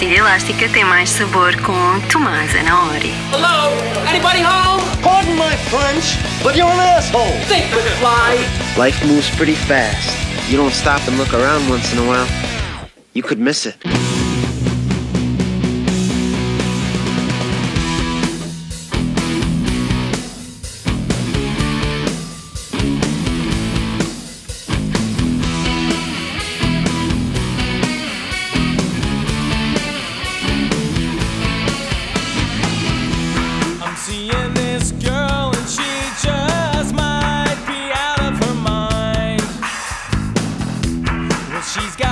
pastilha elástica tem mais sabor com Tomás Anaori. Hello? Anybody home? Pardon my French, but you're an asshole. Think, fly. Life moves pretty fast. You don't stop and look around once in a while, you could miss it. seeing this girl, and she just might be out of her mind. Well, she's got.